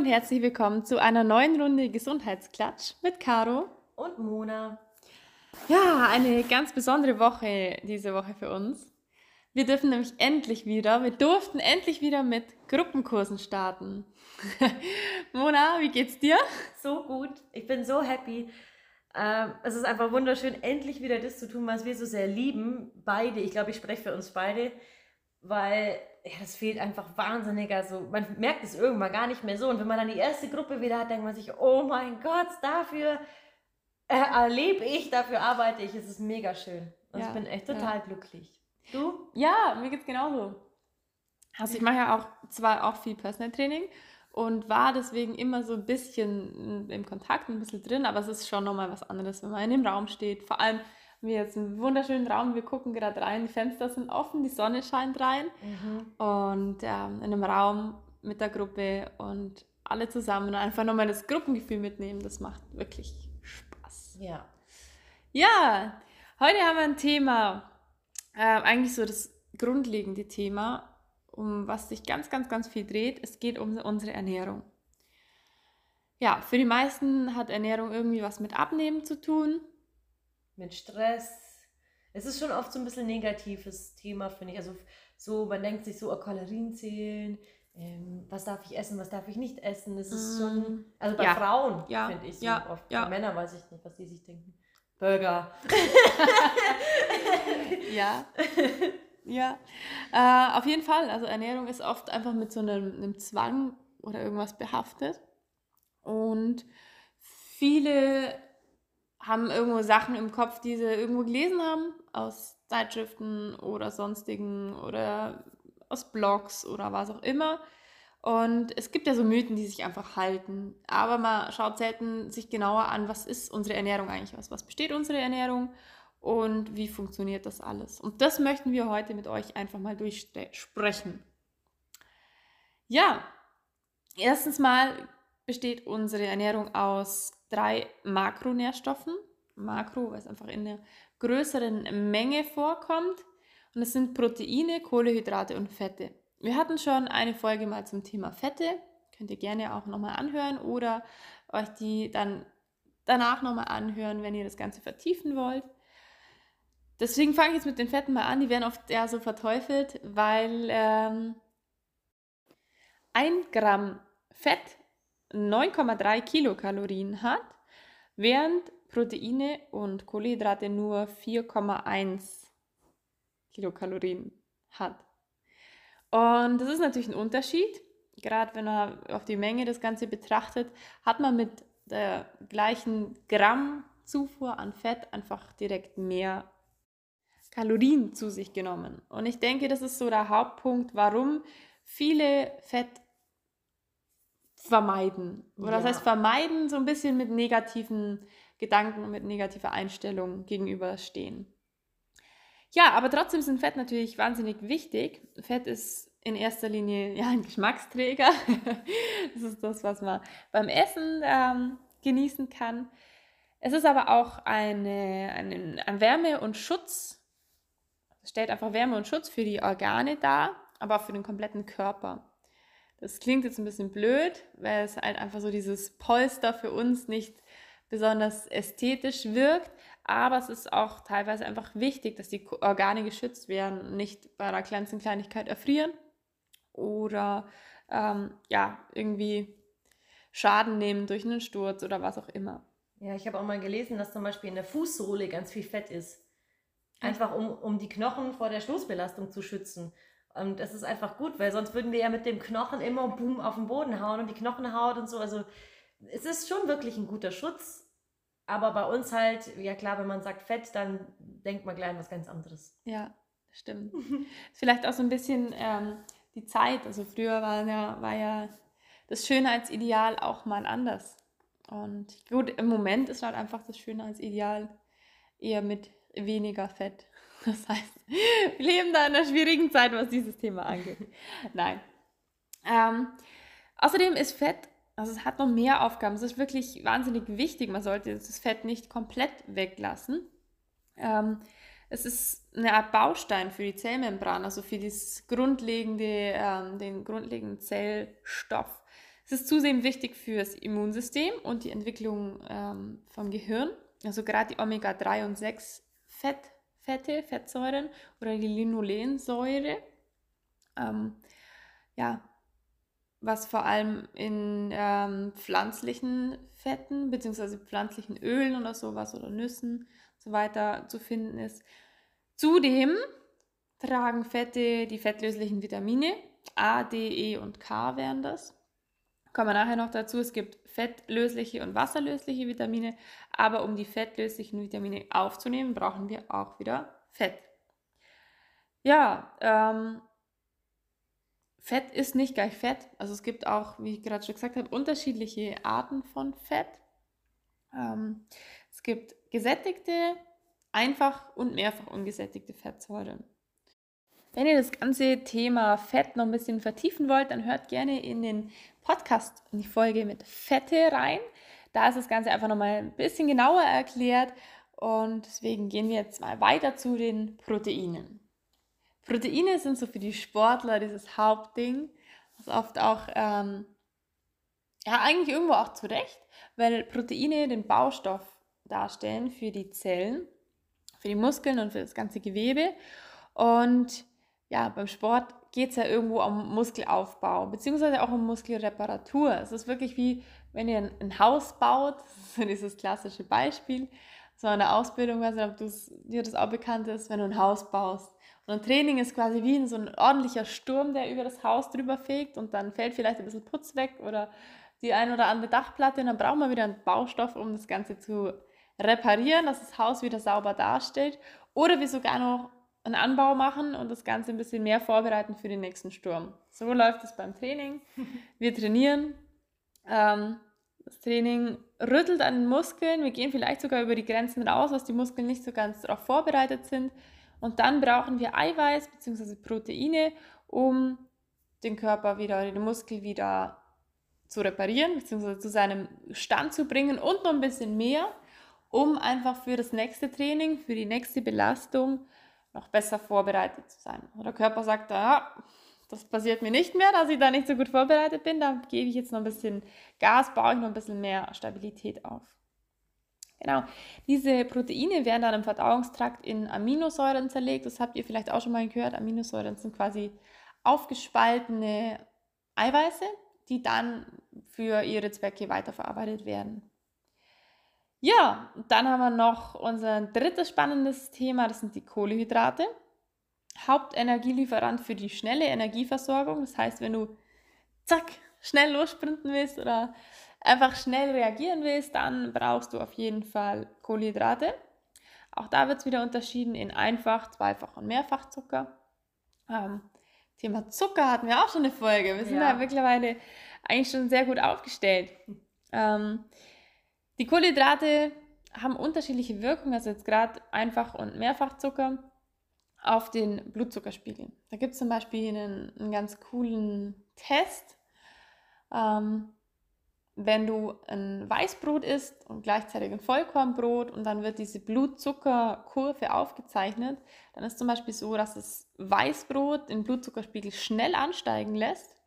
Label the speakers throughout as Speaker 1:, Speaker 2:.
Speaker 1: und herzlich willkommen zu einer neuen Runde Gesundheitsklatsch mit Caro
Speaker 2: und Mona.
Speaker 1: Ja, eine ganz besondere Woche diese Woche für uns. Wir dürfen nämlich endlich wieder, wir durften endlich wieder mit Gruppenkursen starten. Mona, wie geht's dir?
Speaker 2: So gut. Ich bin so happy. Ähm, es ist einfach wunderschön, endlich wieder das zu tun, was wir so sehr lieben. Beide, ich glaube, ich spreche für uns beide, weil ja, das fehlt einfach wahnsinnig. Also man merkt es irgendwann gar nicht mehr so. Und wenn man dann die erste Gruppe wieder hat, denkt man sich, oh mein Gott, dafür erlebe ich, dafür arbeite ich. Es ist mega schön. Und ja, ich bin echt total ja. glücklich. Du?
Speaker 1: Ja, mir geht es genauso. Also ich mache ja auch zwar auch viel Personal Training und war deswegen immer so ein bisschen im Kontakt, ein bisschen drin, aber es ist schon nochmal was anderes, wenn man in dem Raum steht. Vor allem, wir jetzt einen wunderschönen Raum, wir gucken gerade rein, die Fenster sind offen, die Sonne scheint rein mhm. und ähm, in einem Raum mit der Gruppe und alle zusammen einfach nochmal das Gruppengefühl mitnehmen, das macht wirklich Spaß.
Speaker 2: Ja.
Speaker 1: Ja, heute haben wir ein Thema, äh, eigentlich so das grundlegende Thema, um was sich ganz, ganz, ganz viel dreht. Es geht um unsere Ernährung. Ja, für die meisten hat Ernährung irgendwie was mit Abnehmen zu tun.
Speaker 2: Mit Stress. Es ist schon oft so ein bisschen negatives Thema, finde ich. Also so, man denkt sich so, oh, Kalorien zählen, ähm, was darf ich essen, was darf ich nicht essen. Das ist mm. schon, also bei ja. Frauen ja. finde ich so ja. oft. Bei Männern weiß ich nicht, was die sich denken. Burger.
Speaker 1: ja. Ja. Äh, auf jeden Fall. Also Ernährung ist oft einfach mit so einem, einem Zwang oder irgendwas behaftet. Und viele haben irgendwo Sachen im Kopf, die sie irgendwo gelesen haben, aus Zeitschriften oder sonstigen oder aus Blogs oder was auch immer. Und es gibt ja so Mythen, die sich einfach halten. Aber man schaut selten sich genauer an, was ist unsere Ernährung eigentlich aus? Was besteht unsere Ernährung und wie funktioniert das alles? Und das möchten wir heute mit euch einfach mal durchsprechen. Ja, erstens mal besteht unsere Ernährung aus drei Makronährstoffen. Makro, weil es einfach in einer größeren Menge vorkommt. Und es sind Proteine, Kohlehydrate und Fette. Wir hatten schon eine Folge mal zum Thema Fette. Könnt ihr gerne auch nochmal anhören oder euch die dann danach nochmal anhören, wenn ihr das Ganze vertiefen wollt. Deswegen fange ich jetzt mit den Fetten mal an. Die werden oft ja so verteufelt, weil ähm, ein Gramm Fett 9,3 Kilokalorien hat, während Proteine und Kohlenhydrate nur 4,1 Kilokalorien hat. Und das ist natürlich ein Unterschied. Gerade wenn man auf die Menge das Ganze betrachtet, hat man mit der gleichen Gramm Zufuhr an Fett einfach direkt mehr Kalorien zu sich genommen. Und ich denke, das ist so der Hauptpunkt, warum viele Fett vermeiden. Oder ja. das heißt, vermeiden so ein bisschen mit negativen Gedanken und mit negativer Einstellung gegenüberstehen. Ja, aber trotzdem sind Fett natürlich wahnsinnig wichtig. Fett ist in erster Linie ja, ein Geschmacksträger. das ist das, was man beim Essen ähm, genießen kann. Es ist aber auch eine, eine, ein Wärme- und Schutz. Es stellt einfach Wärme und Schutz für die Organe dar, aber auch für den kompletten Körper. Das klingt jetzt ein bisschen blöd, weil es halt einfach so dieses Polster für uns nicht besonders ästhetisch wirkt, aber es ist auch teilweise einfach wichtig, dass die Organe geschützt werden und nicht bei einer kleinsten Kleinigkeit erfrieren oder ähm, ja, irgendwie Schaden nehmen durch einen Sturz oder was auch immer.
Speaker 2: Ja, ich habe auch mal gelesen, dass zum Beispiel in der Fußsohle ganz viel Fett ist. Einfach um, um die Knochen vor der Stoßbelastung zu schützen. Und das ist einfach gut, weil sonst würden wir ja mit dem Knochen immer boom auf den Boden hauen und die Knochenhaut und so. Also es ist schon wirklich ein guter Schutz. Aber bei uns halt, ja klar, wenn man sagt Fett, dann denkt man gleich an was ganz anderes.
Speaker 1: Ja, stimmt. Vielleicht auch so ein bisschen ähm, die Zeit. Also früher war ja, war ja das Schönheitsideal auch mal anders. Und gut, im Moment ist halt einfach das Schönheitsideal eher mit weniger Fett. Das heißt, wir leben da in einer schwierigen Zeit, was dieses Thema angeht. Nein. Ähm, außerdem ist Fett also es hat noch mehr Aufgaben. Es ist wirklich wahnsinnig wichtig. Man sollte das Fett nicht komplett weglassen. Ähm, es ist eine Art Baustein für die Zellmembran, also für das grundlegende, ähm, den grundlegenden Zellstoff. Es ist zudem wichtig fürs Immunsystem und die Entwicklung ähm, vom Gehirn. Also gerade die Omega-3 und 6 Fett, Fette, Fettsäuren oder die Linolensäure. Ähm, ja, was vor allem in ähm, pflanzlichen Fetten bzw. pflanzlichen Ölen oder sowas oder Nüssen und so weiter zu finden ist. Zudem tragen Fette die fettlöslichen Vitamine, A, D, E und K wären das. Kommen wir nachher noch dazu, es gibt fettlösliche und wasserlösliche Vitamine, aber um die fettlöslichen Vitamine aufzunehmen, brauchen wir auch wieder Fett. Ja, ähm, Fett ist nicht gleich Fett. Also es gibt auch, wie ich gerade schon gesagt habe, unterschiedliche Arten von Fett. Ähm, es gibt gesättigte, einfach und mehrfach ungesättigte Fettsäuren. Wenn ihr das ganze Thema Fett noch ein bisschen vertiefen wollt, dann hört gerne in den Podcast, in die Folge mit Fette rein. Da ist das Ganze einfach nochmal ein bisschen genauer erklärt und deswegen gehen wir jetzt mal weiter zu den Proteinen. Proteine sind so für die Sportler dieses Hauptding, was oft auch, ähm, ja, eigentlich irgendwo auch zurecht, weil Proteine den Baustoff darstellen für die Zellen, für die Muskeln und für das ganze Gewebe. Und ja, beim Sport geht es ja irgendwo um Muskelaufbau, beziehungsweise auch um Muskelreparatur. Es ist wirklich wie, wenn ihr ein, Haus baut, das ist dieses klassische Beispiel, so eine Ausbildung, weiß nicht, ob dir das auch bekannt ist, wenn du ein Haus baust. Und ein Training ist quasi wie so ein ordentlicher Sturm, der über das Haus drüber fegt und dann fällt vielleicht ein bisschen Putz weg oder die ein oder andere Dachplatte und dann braucht man wieder einen Baustoff, um das Ganze zu reparieren, dass das Haus wieder sauber dasteht. Oder wir sogar noch einen Anbau machen und das Ganze ein bisschen mehr vorbereiten für den nächsten Sturm. So läuft es beim Training. Wir trainieren. Ähm, das Training rüttelt an den Muskeln. Wir gehen vielleicht sogar über die Grenzen raus, was die Muskeln nicht so ganz darauf vorbereitet sind. Und dann brauchen wir Eiweiß bzw. Proteine, um den Körper wieder, den Muskel wieder zu reparieren bzw. zu seinem Stand zu bringen und noch ein bisschen mehr, um einfach für das nächste Training, für die nächste Belastung noch besser vorbereitet zu sein. Und der Körper sagt, ah, das passiert mir nicht mehr, dass ich da nicht so gut vorbereitet bin, da gebe ich jetzt noch ein bisschen Gas, baue ich noch ein bisschen mehr Stabilität auf. Genau, diese Proteine werden dann im Verdauungstrakt in Aminosäuren zerlegt. Das habt ihr vielleicht auch schon mal gehört. Aminosäuren sind quasi aufgespaltene Eiweiße, die dann für ihre Zwecke weiterverarbeitet werden. Ja, dann haben wir noch unser drittes spannendes Thema, das sind die Kohlehydrate. Hauptenergielieferant für die schnelle Energieversorgung. Das heißt, wenn du zack, schnell lossprinten willst oder einfach schnell reagieren willst, dann brauchst du auf jeden Fall Kohlenhydrate. Auch da wird es wieder unterschieden in Einfach-, Zweifach- und Mehrfachzucker. Ähm, Thema Zucker hatten wir auch schon eine Folge. Wir sind ja. da mittlerweile eigentlich schon sehr gut aufgestellt. Ähm, die Kohlenhydrate haben unterschiedliche Wirkungen, also jetzt gerade Einfach- und Mehrfachzucker auf den Blutzuckerspiegel. Da gibt es zum Beispiel einen, einen, ganz coolen Test. Ähm, wenn du ein Weißbrot isst und gleichzeitig ein Vollkornbrot und dann wird diese Blutzuckerkurve aufgezeichnet, dann ist zum Beispiel so, dass das Weißbrot den Blutzuckerspiegel schnell ansteigen lässt,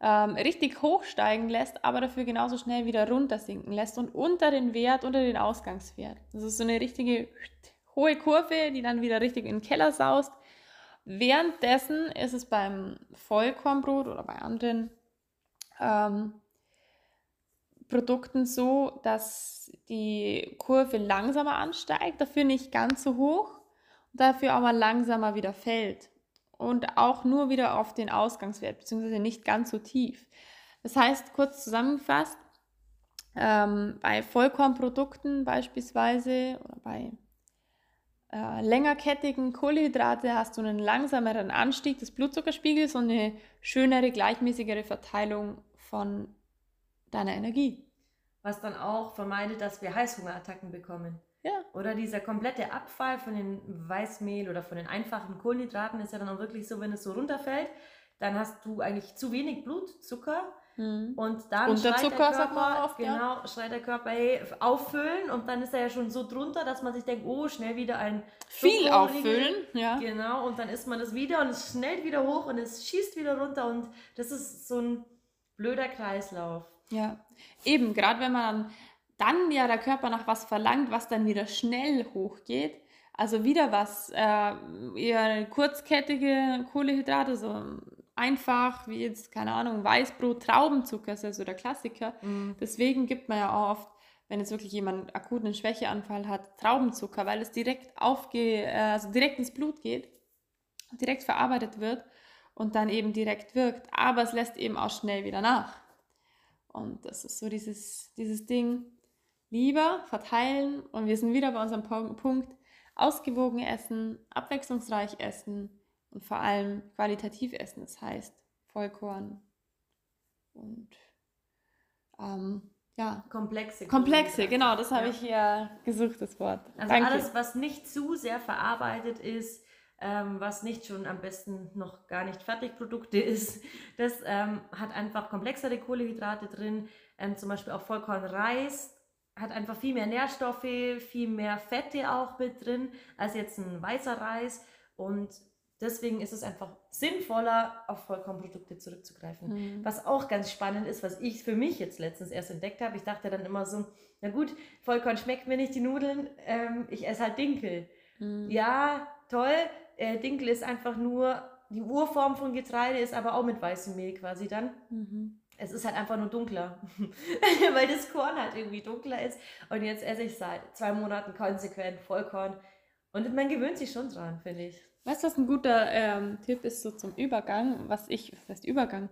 Speaker 1: ähm, richtig hochsteigen lässt, aber dafür genauso schnell wieder runtersinken lässt und unter den Wert, unter den Ausgangswert. Das ist so eine richtige hohe Kurve, die dann wieder richtig in den Keller saust. Währenddessen ist es beim Vollkornbrot oder bei anderen ähm, Produkten so, dass die Kurve langsamer ansteigt, dafür nicht ganz so hoch, dafür aber langsamer wieder fällt und auch nur wieder auf den Ausgangswert, beziehungsweise nicht ganz so tief. Das heißt, kurz zusammengefasst, ähm, bei Vollkornprodukten beispielsweise oder bei äh, längerkettigen Kohlenhydrate hast du einen langsameren Anstieg des Blutzuckerspiegels und eine schönere, gleichmäßigere Verteilung von deiner Energie.
Speaker 2: Was dann auch vermeidet, dass wir Heißhungerattacken bekommen.
Speaker 1: Ja.
Speaker 2: Oder dieser komplette Abfall von den Weißmehl oder von den einfachen Kohlenhydraten ist ja dann auch wirklich so, wenn es so runterfällt, dann hast du eigentlich zu wenig Blutzucker hm. und dann schreit der Körper, oft, genau, ja. schreit der Körper, hey, auffüllen und dann ist er ja schon so drunter, dass man sich denkt, oh, schnell wieder ein
Speaker 1: viel auffüllen, ja.
Speaker 2: Genau, und dann isst man das wieder und es schnellt wieder hoch und es schießt wieder runter und das ist so ein blöder Kreislauf.
Speaker 1: Ja, eben, gerade wenn man dann ja der Körper nach was verlangt, was dann wieder schnell hochgeht. Also wieder was, äh, eher kurzkettige Kohlehydrate, so einfach wie jetzt, keine Ahnung, Weißbrot, Traubenzucker ist ja so der Klassiker. Mhm. Deswegen gibt man ja auch oft, wenn jetzt wirklich jemand akuten Schwächeanfall hat, Traubenzucker, weil es direkt aufge, äh, also direkt ins Blut geht, direkt verarbeitet wird und dann eben direkt wirkt. Aber es lässt eben auch schnell wieder nach. Und das ist so dieses, dieses Ding, lieber verteilen und wir sind wieder bei unserem Punkt, ausgewogen essen, abwechslungsreich essen und vor allem qualitativ essen. Das heißt Vollkorn und ähm, ja.
Speaker 2: Komplexe.
Speaker 1: Komplexe, genau, das habe ja. ich hier gesucht, das Wort.
Speaker 2: Also Danke. alles, was nicht zu sehr verarbeitet ist, ähm, was nicht schon am besten noch gar nicht Fertigprodukte ist. Das ähm, hat einfach komplexere Kohlehydrate drin, ähm, zum Beispiel auch Vollkornreis hat einfach viel mehr Nährstoffe, viel mehr Fette auch mit drin als jetzt ein weißer Reis und deswegen ist es einfach sinnvoller, auf Vollkornprodukte zurückzugreifen. Mhm. Was auch ganz spannend ist, was ich für mich jetzt letztens erst entdeckt habe. Ich dachte dann immer so, na gut, Vollkorn schmeckt mir nicht die Nudeln, ähm, ich esse halt Dinkel. Mhm. Ja, toll, äh, Dinkel ist einfach nur, die Urform von Getreide ist aber auch mit weißem Mehl quasi dann. Mhm. Es ist halt einfach nur dunkler, weil das Korn halt irgendwie dunkler ist. Und jetzt esse ich seit zwei Monaten konsequent Vollkorn. Und man gewöhnt sich schon dran, finde ich.
Speaker 1: Weißt du, was ein guter ähm, Tipp ist so zum Übergang? Was ich, was heißt Übergang?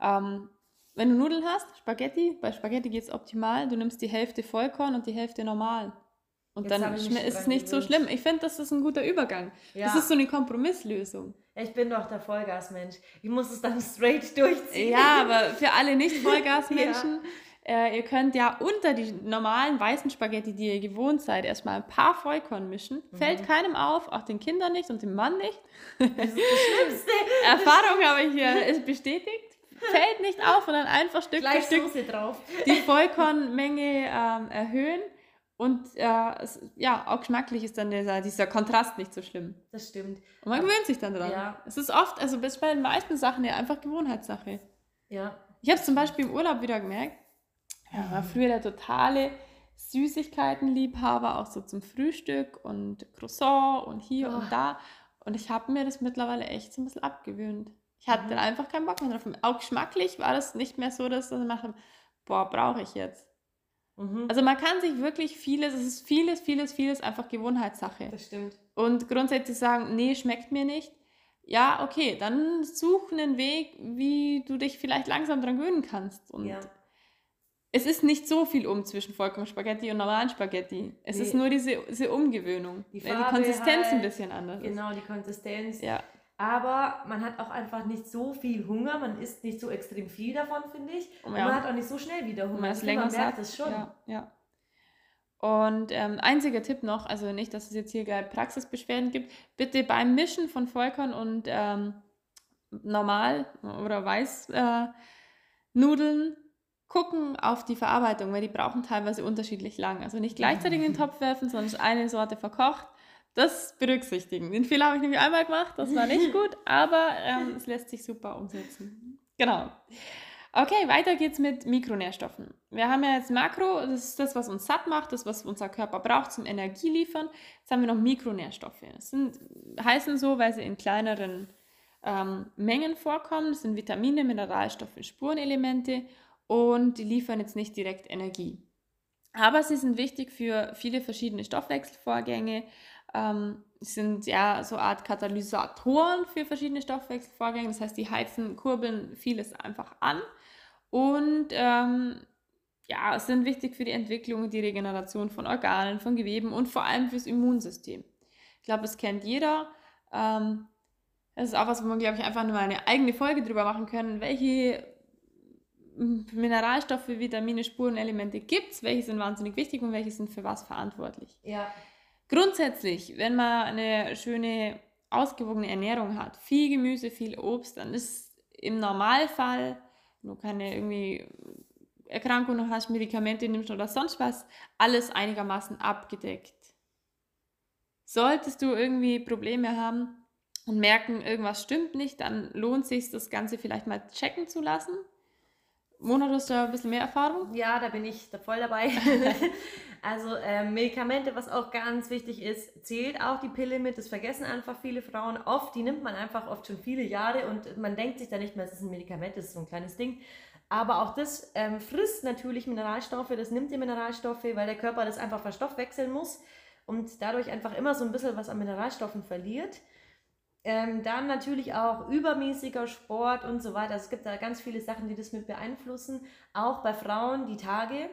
Speaker 1: Ähm, wenn du Nudeln hast, Spaghetti, bei Spaghetti geht es optimal, du nimmst die Hälfte Vollkorn und die Hälfte normal. Und Jetzt dann ist es nicht so schlimm. Ich finde, das ist ein guter Übergang. Ja. Das ist so eine Kompromisslösung.
Speaker 2: Ja, ich bin doch der Vollgasmensch. Ich muss es dann straight durchziehen.
Speaker 1: Ja, aber für alle Nicht-Vollgasmenschen, ja. äh, ihr könnt ja unter die normalen weißen Spaghetti, die ihr gewohnt seid, erstmal ein paar Vollkorn mischen. Mhm. Fällt keinem auf, auch den Kindern nicht und dem Mann nicht. Das ist das Schlimmste. Erfahrung habe ich hier, ist bestätigt fällt nicht auf und dann einfach Stück Gleich für Stück drauf. die Vollkornmenge ähm, erhöhen. Und äh, es, ja, auch geschmacklich ist dann dieser, dieser Kontrast nicht so schlimm.
Speaker 2: Das stimmt.
Speaker 1: Und man gewöhnt sich dann dran. Ja. Es ist oft, also bis bei den meisten Sachen ja einfach Gewohnheitssache.
Speaker 2: Ja.
Speaker 1: Ich habe es zum Beispiel im Urlaub wieder gemerkt. Ja, war früher der totale Süßigkeitenliebhaber, auch so zum Frühstück und Croissant und hier oh. und da. Und ich habe mir das mittlerweile echt so ein bisschen abgewöhnt. Ich hatte mhm. dann einfach keinen Bock mehr drauf. Auch geschmacklich war das nicht mehr so, dass ich mache, boah, brauche ich jetzt. Mhm. Also man kann sich wirklich vieles, es ist vieles, vieles, vieles einfach Gewohnheitssache.
Speaker 2: Das stimmt.
Speaker 1: Und grundsätzlich sagen, nee, schmeckt mir nicht. Ja, okay, dann such einen Weg, wie du dich vielleicht langsam dran gewöhnen kannst. Und ja. es ist nicht so viel um zwischen Vollkornspaghetti und normalen Spaghetti. Es nee. ist nur diese, diese Umgewöhnung. Die, die Konsistenz halt, ein bisschen anders
Speaker 2: Genau, die Konsistenz.
Speaker 1: Ja
Speaker 2: aber man hat auch einfach nicht so viel Hunger, man isst nicht so extrem viel davon, finde ich. Und ja. man hat auch nicht so schnell wieder Hunger. Man, ist länger man merkt es schon.
Speaker 1: Ja, ja. Und ähm, einziger Tipp noch, also nicht, dass es jetzt hier gerade Praxisbeschwerden gibt, bitte beim Mischen von Vollkorn und ähm, normal oder Weißnudeln äh, gucken auf die Verarbeitung, weil die brauchen teilweise unterschiedlich lang. Also nicht gleichzeitig in den Topf werfen, sondern eine Sorte verkocht das berücksichtigen. Den Fehler habe ich nämlich einmal gemacht, das war nicht gut, aber ähm, es lässt sich super umsetzen. Genau. Okay, weiter geht's mit Mikronährstoffen. Wir haben ja jetzt Makro, das ist das, was uns satt macht, das, was unser Körper braucht zum Energie liefern. Jetzt haben wir noch Mikronährstoffe. Das sind, heißen so, weil sie in kleineren ähm, Mengen vorkommen. Das sind Vitamine, Mineralstoffe, Spurenelemente und die liefern jetzt nicht direkt Energie. Aber sie sind wichtig für viele verschiedene Stoffwechselvorgänge, ähm, sind ja so eine Art Katalysatoren für verschiedene Stoffwechselvorgänge. Das heißt, die heizen, kurbeln vieles einfach an und ähm, ja, sind wichtig für die Entwicklung und die Regeneration von Organen, von Geweben und vor allem fürs Immunsystem. Ich glaube, das kennt jeder. Ähm, das ist auch was, wo man, glaube ich, einfach nur eine eigene Folge drüber machen können, welche Mineralstoffe, Vitamine, Spurenelemente gibt es, welche sind wahnsinnig wichtig und welche sind für was verantwortlich.
Speaker 2: Ja.
Speaker 1: Grundsätzlich, wenn man eine schöne, ausgewogene Ernährung hat, viel Gemüse, viel Obst, dann ist im Normalfall, wenn du keine irgendwie Erkrankungen hast, Medikamente nimmst oder sonst was, alles einigermaßen abgedeckt. Solltest du irgendwie Probleme haben und merken, irgendwas stimmt nicht, dann lohnt sich das Ganze vielleicht mal checken zu lassen. Mona, hast du da ein bisschen mehr Erfahrung?
Speaker 2: Ja, da bin ich da voll dabei. also ähm, Medikamente, was auch ganz wichtig ist, zählt auch die Pille mit. Das vergessen einfach viele Frauen oft. Die nimmt man einfach oft schon viele Jahre und man denkt sich da nicht mehr, es ist ein Medikament, das ist so ein kleines Ding. Aber auch das ähm, frisst natürlich Mineralstoffe, das nimmt die Mineralstoffe, weil der Körper das einfach verstoffwechseln muss und dadurch einfach immer so ein bisschen was an Mineralstoffen verliert. Ähm, dann natürlich auch übermäßiger Sport und so weiter. Also es gibt da ganz viele Sachen, die das mit beeinflussen. Auch bei Frauen, die Tage,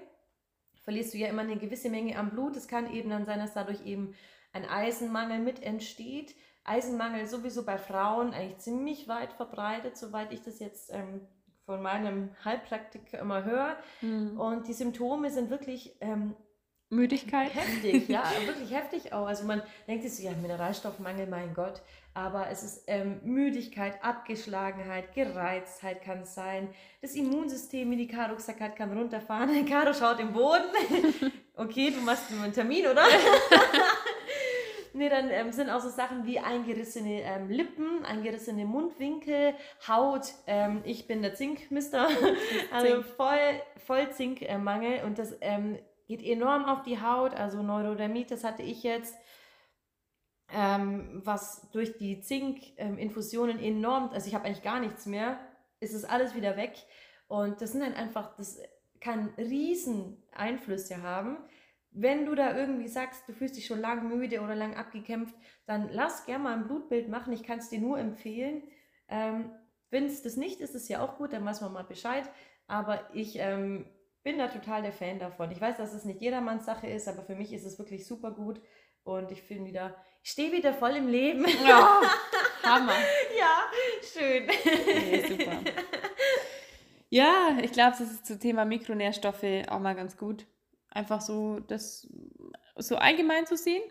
Speaker 2: verlierst du ja immer eine gewisse Menge am Blut. Es kann eben dann sein, dass dadurch eben ein Eisenmangel mit entsteht. Eisenmangel sowieso bei Frauen eigentlich ziemlich weit verbreitet, soweit ich das jetzt ähm, von meinem Heilpraktiker immer höre. Mhm. Und die Symptome sind wirklich ähm,
Speaker 1: Müdigkeit.
Speaker 2: Heftig, ja, wirklich heftig auch. Also man denkt sich so, ja, Mineralstoffmangel, mein Gott aber es ist ähm, Müdigkeit, Abgeschlagenheit, Gereiztheit kann es sein. Das Immunsystem, wie die Caro gesagt hat, kann runterfahren. Caro schaut im Boden. okay, du machst nur einen Termin, oder? nee, dann ähm, sind auch so Sachen wie eingerissene ähm, Lippen, eingerissene Mundwinkel, Haut. Ähm, ich bin der Zinkmister, also voll, voll Zinkmangel und das ähm, geht enorm auf die Haut. Also Neurodermitis hatte ich jetzt ähm, was durch die Zink-Infusionen ähm, enorm, also ich habe eigentlich gar nichts mehr, ist es alles wieder weg. Und das sind dann einfach, das kann riesen Einflüsse haben. Wenn du da irgendwie sagst, du fühlst dich schon lang müde oder lang abgekämpft, dann lass gerne mal ein Blutbild machen. Ich kann es dir nur empfehlen. Ähm, Wenn es das nicht ist, ist ja auch gut, dann weiß man mal Bescheid. Aber ich ähm, bin da total der Fan davon. Ich weiß, dass es nicht jedermanns Sache ist, aber für mich ist es wirklich super gut. Und ich bin wieder, ich stehe wieder voll im Leben.
Speaker 1: Ja, Hammer.
Speaker 2: ja, schön.
Speaker 1: Nee, super. Ja, ich glaube, das ist zum Thema Mikronährstoffe auch mal ganz gut. Einfach so das so allgemein zu sehen.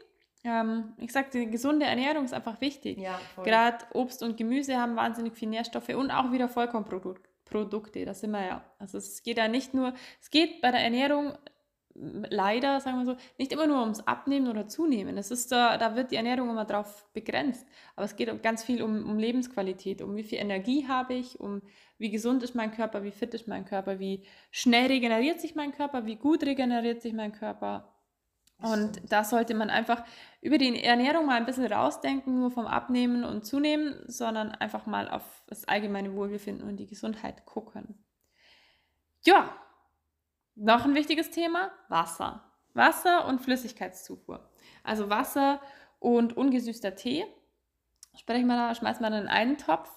Speaker 1: Ähm, ich sagte, gesunde Ernährung ist einfach wichtig.
Speaker 2: Ja,
Speaker 1: Gerade Obst und Gemüse haben wahnsinnig viel Nährstoffe und auch wieder Vollkornprodukte. Da sind wir ja. Also es geht ja nicht nur, es geht bei der Ernährung leider, sagen wir so, nicht immer nur ums Abnehmen oder Zunehmen. Es ist da, da wird die Ernährung immer drauf begrenzt. Aber es geht ganz viel um, um Lebensqualität, um wie viel Energie habe ich, um wie gesund ist mein Körper, wie fit ist mein Körper, wie schnell regeneriert sich mein Körper, wie gut regeneriert sich mein Körper. Und da sollte man einfach über die Ernährung mal ein bisschen rausdenken, nur vom Abnehmen und Zunehmen, sondern einfach mal auf das allgemeine Wohlbefinden und die Gesundheit gucken. Ja, noch ein wichtiges Thema, Wasser. Wasser und Flüssigkeitszufuhr. Also Wasser und ungesüßter Tee. Sprechen wir da, schmeißen wir dann in einen Topf,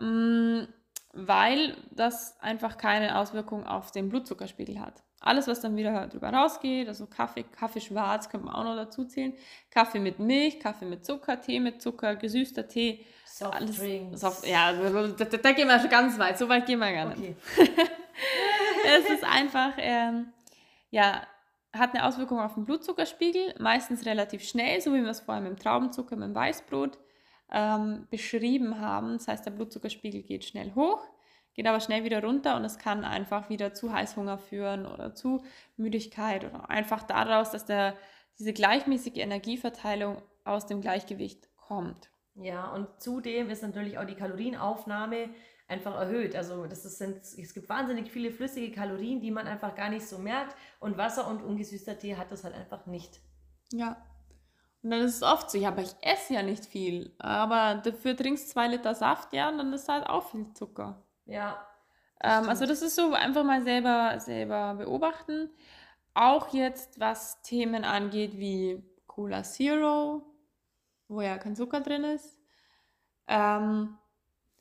Speaker 1: ähm, weil das einfach keine Auswirkung auf den Blutzuckerspiegel hat. Alles, was dann wieder drüber rausgeht, also Kaffee, Kaffee schwarz, können wir auch noch dazu zählen. Kaffee mit Milch, Kaffee mit Zucker, Tee mit Zucker, gesüßter Tee.
Speaker 2: Soft Drinks.
Speaker 1: Soft, ja, da, da, da, gehen wir schon ganz weit. So weit gehen wir gar nicht. Okay. es ist einfach, ähm, ja, hat eine Auswirkung auf den Blutzuckerspiegel, meistens relativ schnell, so wie wir es vorher mit dem Traubenzucker, mit Weißbrot ähm, beschrieben haben. Das heißt, der Blutzuckerspiegel geht schnell hoch, geht aber schnell wieder runter und es kann einfach wieder zu Heißhunger führen oder zu Müdigkeit oder einfach daraus, dass der, diese gleichmäßige Energieverteilung aus dem Gleichgewicht kommt.
Speaker 2: Ja, und zudem ist natürlich auch die Kalorienaufnahme einfach erhöht. Also das ist, sind, es gibt wahnsinnig viele flüssige Kalorien, die man einfach gar nicht so merkt. Und Wasser und ungesüßter Tee hat das halt einfach nicht.
Speaker 1: Ja. Und dann ist es oft so, ja, aber ich esse ja nicht viel. Aber dafür trinkst zwei Liter Saft, ja, und dann ist halt auch viel Zucker.
Speaker 2: Ja.
Speaker 1: Ähm, also das ist so einfach mal selber, selber beobachten. Auch jetzt, was Themen angeht wie Cola Zero, wo ja kein Zucker drin ist. Ähm,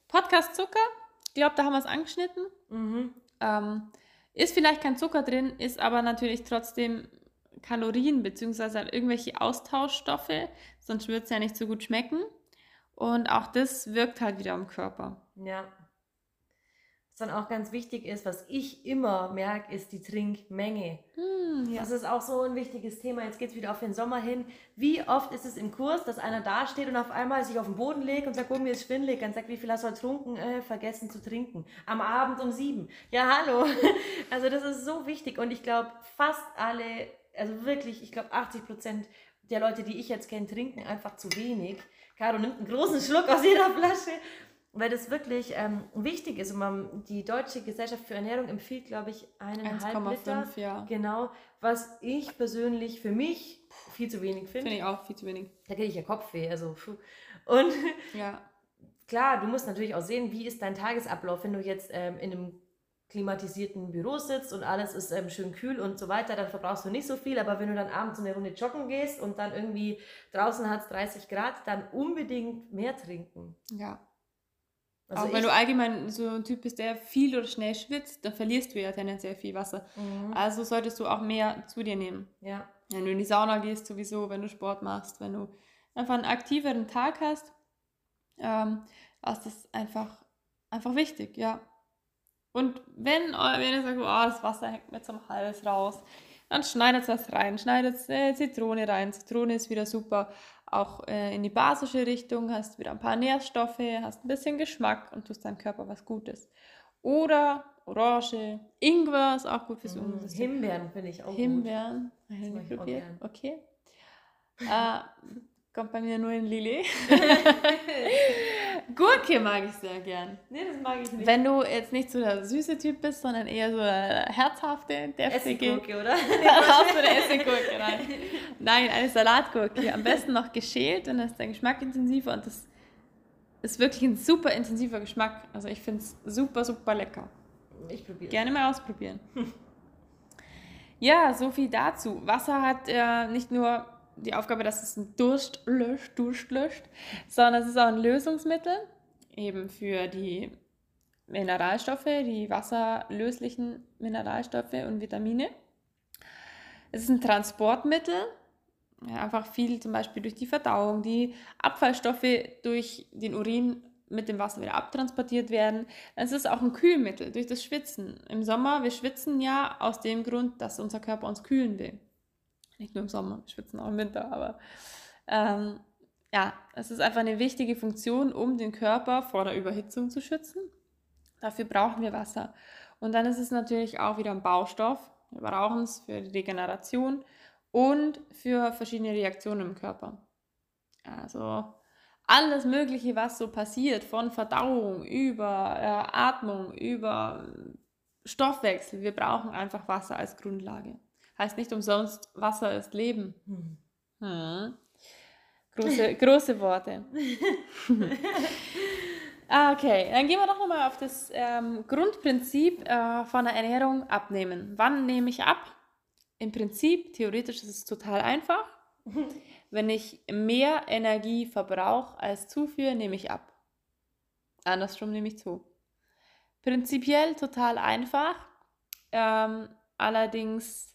Speaker 1: Podcast Zucker, ich glaube, da haben wir es angeschnitten. Mhm. Ähm, ist vielleicht kein Zucker drin, ist aber natürlich trotzdem Kalorien bzw. Halt irgendwelche Austauschstoffe, sonst wird es ja nicht so gut schmecken. Und auch das wirkt halt wieder am Körper.
Speaker 2: Ja. Dann auch ganz wichtig ist, was ich immer merke, ist die Trinkmenge. Hm, ja. Das ist auch so ein wichtiges Thema. Jetzt geht es wieder auf den Sommer hin. Wie oft ist es im Kurs, dass einer da steht und auf einmal sich auf den Boden legt und sagt, oh, mir ist schwindelig. Dann sagt, wie viel hast du getrunken? Äh, vergessen zu trinken. Am Abend um sieben. Ja, hallo. Also das ist so wichtig. Und ich glaube, fast alle, also wirklich, ich glaube 80 Prozent der Leute, die ich jetzt kenne, trinken einfach zu wenig. Caro nimmt einen großen Schluck aus jeder Flasche weil das wirklich ähm, wichtig ist. Und man, die Deutsche Gesellschaft für Ernährung empfiehlt, glaube ich, eineinhalb Liter. Ja. Genau, was ich persönlich für mich viel zu wenig finde.
Speaker 1: Finde ich auch viel zu wenig.
Speaker 2: Da kriege ich ja Kopfweh. Also, puh. Und ja. klar, du musst natürlich auch sehen, wie ist dein Tagesablauf, wenn du jetzt ähm, in einem klimatisierten Büro sitzt und alles ist ähm, schön kühl und so weiter, dann verbrauchst du nicht so viel. Aber wenn du dann abends eine Runde joggen gehst und dann irgendwie draußen hat es 30 Grad, dann unbedingt mehr trinken.
Speaker 1: Ja. Also auch wenn du allgemein so ein Typ bist, der viel oder schnell schwitzt, dann verlierst du ja tendenziell viel Wasser. Mhm. Also solltest du auch mehr zu dir nehmen. Ja. Wenn du in die Sauna gehst, sowieso, wenn du Sport machst, wenn du einfach einen aktiveren Tag hast, ähm, ist das einfach, einfach wichtig, ja. Und wenn, wenn ihr sagt, oh, das Wasser hängt mir zum Hals raus, dann schneidet das rein, schneidet äh, Zitrone rein. Zitrone ist wieder super. Auch äh, in die basische Richtung hast wieder ein paar Nährstoffe, hast ein bisschen Geschmack und tust deinem Körper was Gutes. Oder Orange, Ingwer ist auch gut fürs
Speaker 2: mm, Himbeeren finde ich auch
Speaker 1: Himbeeren. gut. Himbeeren, okay. äh, kommt bei mir nur in Lilly. Gurke mag ich sehr gern.
Speaker 2: Nee, das mag ich nicht.
Speaker 1: Wenn du jetzt nicht so der süße Typ bist, sondern eher so der herzhafte, deftige.
Speaker 2: Essiggurke, oder?
Speaker 1: Du eine Essiggurke rein. Nein, eine Salatgurke. Am besten noch geschält, dann ist der Geschmack intensiver und das ist wirklich ein super intensiver Geschmack. Also ich finde es super, super lecker.
Speaker 2: Ich probiere
Speaker 1: Gerne mal ausprobieren. ja, so viel dazu. Wasser hat äh, nicht nur die Aufgabe, dass es einen Durst löscht, Durst löscht, sondern es ist auch ein Lösungsmittel, eben für die Mineralstoffe, die wasserlöslichen Mineralstoffe und Vitamine. Es ist ein Transportmittel, einfach viel zum Beispiel durch die Verdauung, die Abfallstoffe durch den Urin mit dem Wasser wieder abtransportiert werden. Es ist auch ein Kühlmittel durch das Schwitzen. Im Sommer, wir schwitzen ja aus dem Grund, dass unser Körper uns kühlen will. Nicht nur im Sommer, wir schwitzen auch im Winter, aber ähm, ja, es ist einfach eine wichtige Funktion, um den Körper vor der Überhitzung zu schützen. Dafür brauchen wir Wasser. Und dann ist es natürlich auch wieder ein Baustoff. Wir brauchen es für die Regeneration und für verschiedene Reaktionen im Körper. Also alles Mögliche, was so passiert, von Verdauung über äh, Atmung, über Stoffwechsel. Wir brauchen einfach Wasser als Grundlage. Heißt nicht umsonst, Wasser ist Leben. Hm. Hm. Große, große Worte. Ah, okay, dann gehen wir doch nochmal auf das ähm, Grundprinzip äh, von der Ernährung abnehmen. Wann nehme ich ab? Im Prinzip, theoretisch ist es total einfach. Wenn ich mehr Energie verbrauche als zuführe, nehme ich ab. Andersrum nehme ich zu. Prinzipiell total einfach. Ähm, allerdings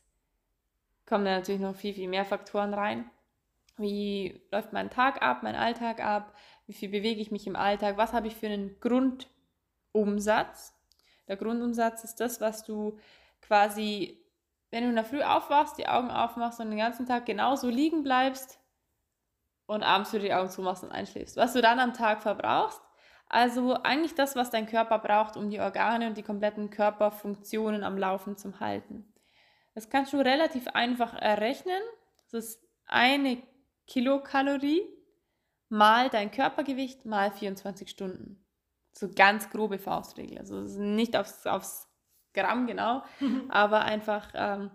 Speaker 1: kommen da natürlich noch viel, viel mehr Faktoren rein. Wie läuft mein Tag ab, mein Alltag ab? Wie viel bewege ich mich im Alltag? Was habe ich für einen Grundumsatz? Der Grundumsatz ist das, was du quasi, wenn du in der Früh aufwachst, die Augen aufmachst und den ganzen Tag genauso liegen bleibst und abends wieder die Augen zumachst und einschläfst. Was du dann am Tag verbrauchst, also eigentlich das, was dein Körper braucht, um die Organe und die kompletten Körperfunktionen am Laufen zu halten. Das kannst du relativ einfach errechnen. Das ist eine Kilokalorie mal dein Körpergewicht mal 24 Stunden. So ganz grobe Faustregel. Also nicht aufs, aufs Gramm genau, aber einfach ähm,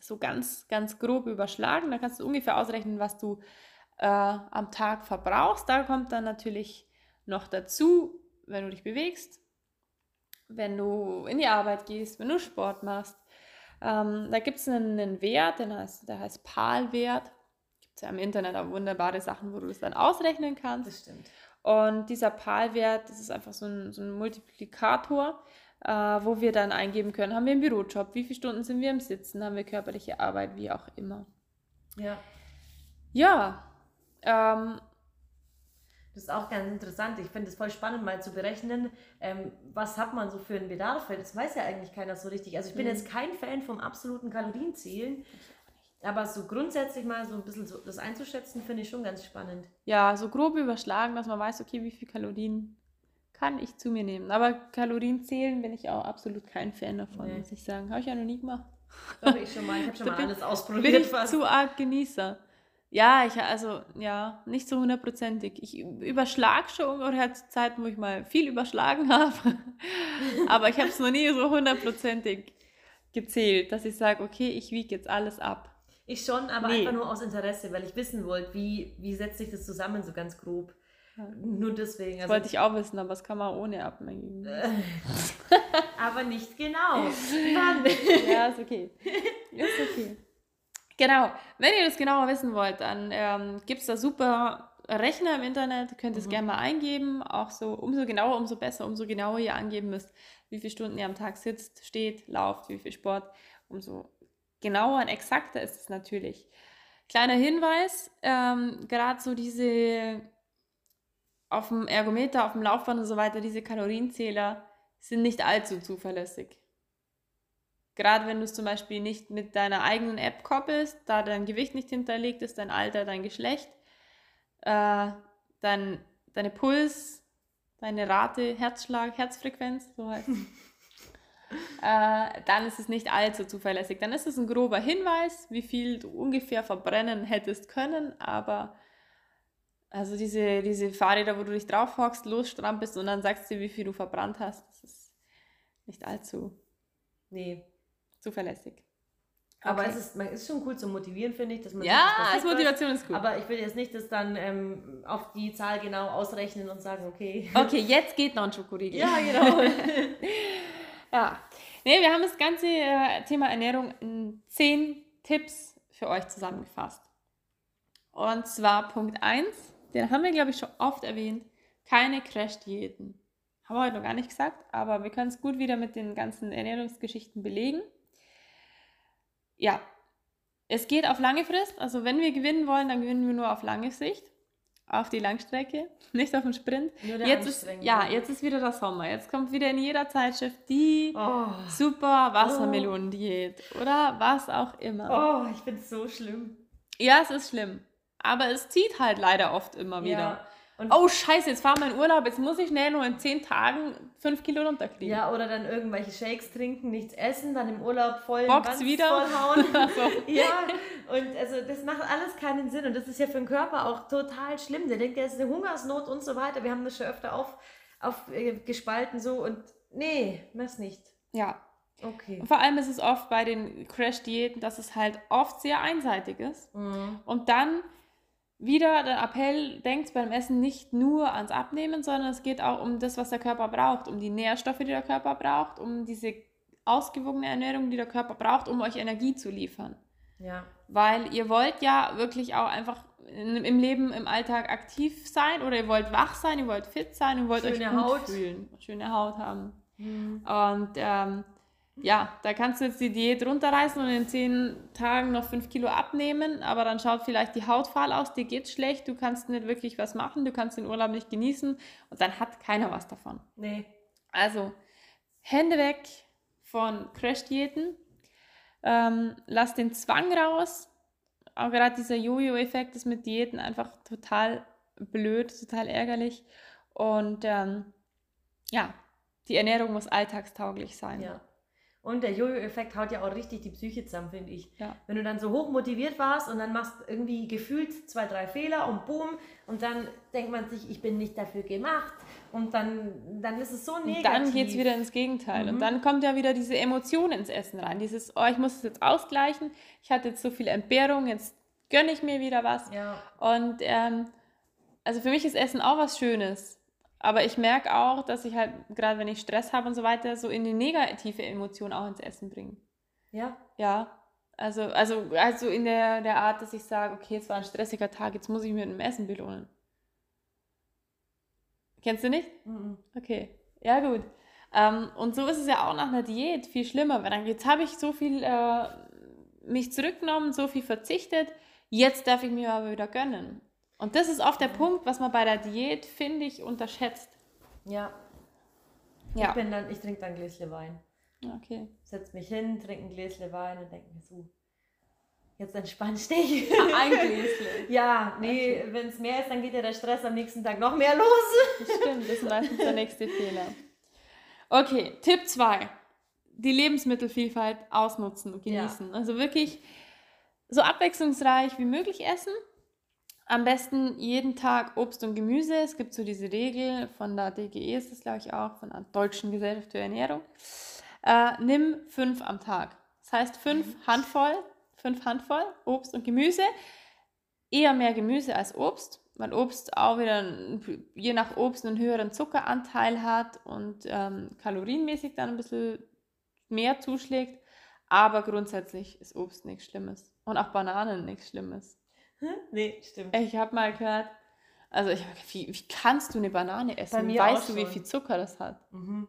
Speaker 1: so ganz, ganz grob überschlagen. Da kannst du ungefähr ausrechnen, was du äh, am Tag verbrauchst. Da kommt dann natürlich noch dazu, wenn du dich bewegst, wenn du in die Arbeit gehst, wenn du Sport machst, ähm, da gibt es einen, einen, Wert, den heißt, der heißt PAL-Wert. Gibt es ja im Internet auch wunderbare Sachen, wo du das dann ausrechnen kannst.
Speaker 2: Das stimmt.
Speaker 1: Und dieser PAL-Wert, das ist einfach so ein, so ein Multiplikator, äh, wo wir dann eingeben können, haben wir einen Bürojob, wie viele Stunden sind wir im Sitzen, haben wir körperliche Arbeit, wie auch immer.
Speaker 2: Ja.
Speaker 1: Ja, ähm,
Speaker 2: das ist auch ganz interessant. Ich finde es voll spannend, mal zu berechnen, ähm, was hat man so für einen Bedarf. Das weiß ja eigentlich keiner so richtig. Also ich bin mhm. jetzt kein Fan vom absoluten Kalorienzielen. Aber so grundsätzlich mal so ein bisschen so das einzuschätzen, finde ich schon ganz spannend.
Speaker 1: Ja, so grob überschlagen, dass man weiß, okay, wie viel Kalorien kann ich zu mir nehmen. Aber Kalorien zählen bin ich auch absolut kein Fan davon, nee. muss ich sagen. Habe ich ja noch nie gemacht.
Speaker 2: Doch, ich schon mal. Ich habe schon mal
Speaker 1: bin,
Speaker 2: alles ausprobiert.
Speaker 1: Bin ich fast. zu arg Genießer. Ja, ich, also, ja, nicht so hundertprozentig. Ich überschlage schon, oder hat Zeiten, wo ich mal viel überschlagen habe. Aber ich habe es noch nie so hundertprozentig gezählt, dass ich sage, okay, ich wiege jetzt alles ab.
Speaker 2: Ich schon, aber nee. einfach nur aus Interesse, weil ich wissen wollte, wie, wie setzt sich das zusammen, so ganz grob. Ja. Nur deswegen.
Speaker 1: Das also, wollte ich auch wissen, aber das kann man ohne abmengen.
Speaker 2: aber nicht genau. Wann?
Speaker 1: ja, ist okay. Ist okay. Genau. Wenn ihr das genauer wissen wollt, dann ähm, gibt es da super Rechner im Internet. Könnt ihr es mhm. gerne mal eingeben. Auch so, umso genauer, umso besser, umso genauer ihr angeben müsst, wie viele Stunden ihr am Tag sitzt, steht, lauft, wie viel Sport, umso genauer und exakter ist es natürlich. Kleiner Hinweis, ähm, gerade so diese auf dem Ergometer, auf dem Laufband und so weiter, diese Kalorienzähler sind nicht allzu zuverlässig. Gerade wenn du es zum Beispiel nicht mit deiner eigenen App koppelst, da dein Gewicht nicht hinterlegt ist, dein Alter, dein Geschlecht, äh, dein, deine Puls, deine Rate, Herzschlag, Herzfrequenz, so heißt es. äh, dann ist es nicht allzu zuverlässig. Dann ist es ein grober Hinweis, wie viel du ungefähr verbrennen hättest können, aber also diese, diese Fahrräder, wo du dich drauf hockst, losstrampelst und dann sagst du, wie viel du verbrannt hast, das ist nicht allzu nee. Zuverlässig.
Speaker 2: Aber okay. es ist, man ist schon cool zu motivieren, finde ich. Dass man
Speaker 1: ja, als Motivation ist gut.
Speaker 2: Aber ich will jetzt nicht das dann ähm, auf die Zahl genau ausrechnen und sagen, okay.
Speaker 1: Okay, jetzt geht noch ein Schokoriegel.
Speaker 2: Ja, genau.
Speaker 1: ja. Nee, wir haben das ganze äh, Thema Ernährung in zehn Tipps für euch zusammengefasst. Und zwar Punkt 1, den haben wir, glaube ich, schon oft erwähnt, keine Crash-Diäten. Haben wir heute noch gar nicht gesagt, aber wir können es gut wieder mit den ganzen Ernährungsgeschichten belegen. Ja, es geht auf lange Frist. Also wenn wir gewinnen wollen, dann gewinnen wir nur auf lange Sicht auf die Langstrecke, nicht auf den Sprint. Jetzt ist, ja, jetzt ist wieder der Sommer. Jetzt kommt wieder in jeder Zeitschrift die oh. super Wassermelonendiät oh. oder was auch immer.
Speaker 2: Oh, ich finde es so schlimm.
Speaker 1: Ja, es ist schlimm. Aber es zieht halt leider oft immer wieder. Ja. Und oh Scheiße, jetzt fahren wir in Urlaub, jetzt muss ich schnell nur in zehn Tagen fünf Kilo runterkriegen.
Speaker 2: Ja, oder dann irgendwelche Shakes trinken, nichts essen, dann im Urlaub voll
Speaker 1: Box wieder
Speaker 2: vollhauen. ja, und also das macht alles keinen Sinn und das ist ja für den Körper auch total schlimm. Der denkt, das ist eine Hungersnot und so weiter. Wir haben das schon öfter auf, aufgespalten äh, so und nee, mach's nicht.
Speaker 1: Ja. Okay. Und vor allem ist es oft bei den Crash-Diäten, dass es halt oft sehr einseitig ist. Mhm. Und dann wieder der Appell, denkt beim Essen nicht nur ans Abnehmen, sondern es geht auch um das, was der Körper braucht, um die Nährstoffe, die der Körper braucht, um diese ausgewogene Ernährung, die der Körper braucht, um euch Energie zu liefern.
Speaker 2: Ja.
Speaker 1: Weil ihr wollt ja wirklich auch einfach im Leben, im Alltag aktiv sein oder ihr wollt wach sein, ihr wollt fit sein, ihr wollt Schöne euch gut Haut. fühlen, schöne Haut haben. Mhm. Und ähm, ja, da kannst du jetzt die Diät runterreißen und in zehn Tagen noch fünf Kilo abnehmen, aber dann schaut vielleicht die Haut fahl aus, dir geht's schlecht, du kannst nicht wirklich was machen, du kannst den Urlaub nicht genießen und dann hat keiner was davon.
Speaker 2: Nee.
Speaker 1: Also, Hände weg von Crash-Diäten, ähm, lass den Zwang raus. Auch gerade dieser Jojo-Effekt ist mit Diäten einfach total blöd, total ärgerlich. Und ähm, ja, die Ernährung muss alltagstauglich sein.
Speaker 2: Ja. Und der Jojo-Effekt haut ja auch richtig die Psyche zusammen, finde ich.
Speaker 1: Ja.
Speaker 2: Wenn du dann so hoch motiviert warst und dann machst irgendwie gefühlt zwei, drei Fehler und boom, und dann denkt man sich, ich bin nicht dafür gemacht. Und dann, dann ist es so negativ. Und
Speaker 1: dann geht es wieder ins Gegenteil. Mhm. Und dann kommt ja wieder diese Emotion ins Essen rein. Dieses, oh, ich muss es jetzt ausgleichen. Ich hatte jetzt so viel Entbehrung, jetzt gönne ich mir wieder was.
Speaker 2: Ja.
Speaker 1: Und ähm, also für mich ist Essen auch was Schönes. Aber ich merke auch, dass ich halt, gerade wenn ich Stress habe und so weiter, so in die negative Emotion auch ins Essen bringe.
Speaker 2: Ja.
Speaker 1: Ja. Also, also, also in der, der Art, dass ich sage, okay, es war ein stressiger Tag, jetzt muss ich mir mit dem Essen belohnen. Kennst du nicht?
Speaker 2: Mhm.
Speaker 1: Okay. Ja, gut. Ähm, und so ist es ja auch nach einer Diät viel schlimmer, weil dann jetzt habe ich so viel äh, mich zurückgenommen, so viel verzichtet, jetzt darf ich mir aber wieder gönnen. Und das ist oft der Punkt, was man bei der Diät, finde ich, unterschätzt.
Speaker 2: Ja. ja. Ich, bin dann, ich trinke dann ein Gläschen Wein.
Speaker 1: Okay.
Speaker 2: Setz mich hin, trinke ein Gläschen Wein und denke mir so, jetzt entspannst dich.
Speaker 1: Ein Gläschen.
Speaker 2: ja, nee, okay. wenn es mehr ist, dann geht ja der Stress am nächsten Tag noch mehr los.
Speaker 1: Das stimmt, das ist meistens der nächste Fehler. Okay, Tipp 2. Die Lebensmittelvielfalt ausnutzen und genießen. Ja. Also wirklich so abwechslungsreich wie möglich essen am besten jeden Tag Obst und Gemüse. Es gibt so diese Regel von der DGE, ist das glaube ich auch, von der Deutschen Gesellschaft für Ernährung. Äh, nimm fünf am Tag. Das heißt fünf mhm. Handvoll, fünf Handvoll Obst und Gemüse. Eher mehr Gemüse als Obst, weil Obst auch wieder je nach Obst einen höheren Zuckeranteil hat und ähm, kalorienmäßig dann ein bisschen mehr zuschlägt. Aber grundsätzlich ist Obst nichts Schlimmes. Und auch Bananen nichts Schlimmes.
Speaker 2: Nee, stimmt.
Speaker 1: Ich habe mal gehört, also ich, wie, wie kannst du eine Banane essen? weißt du, wie viel Zucker das hat? Mhm.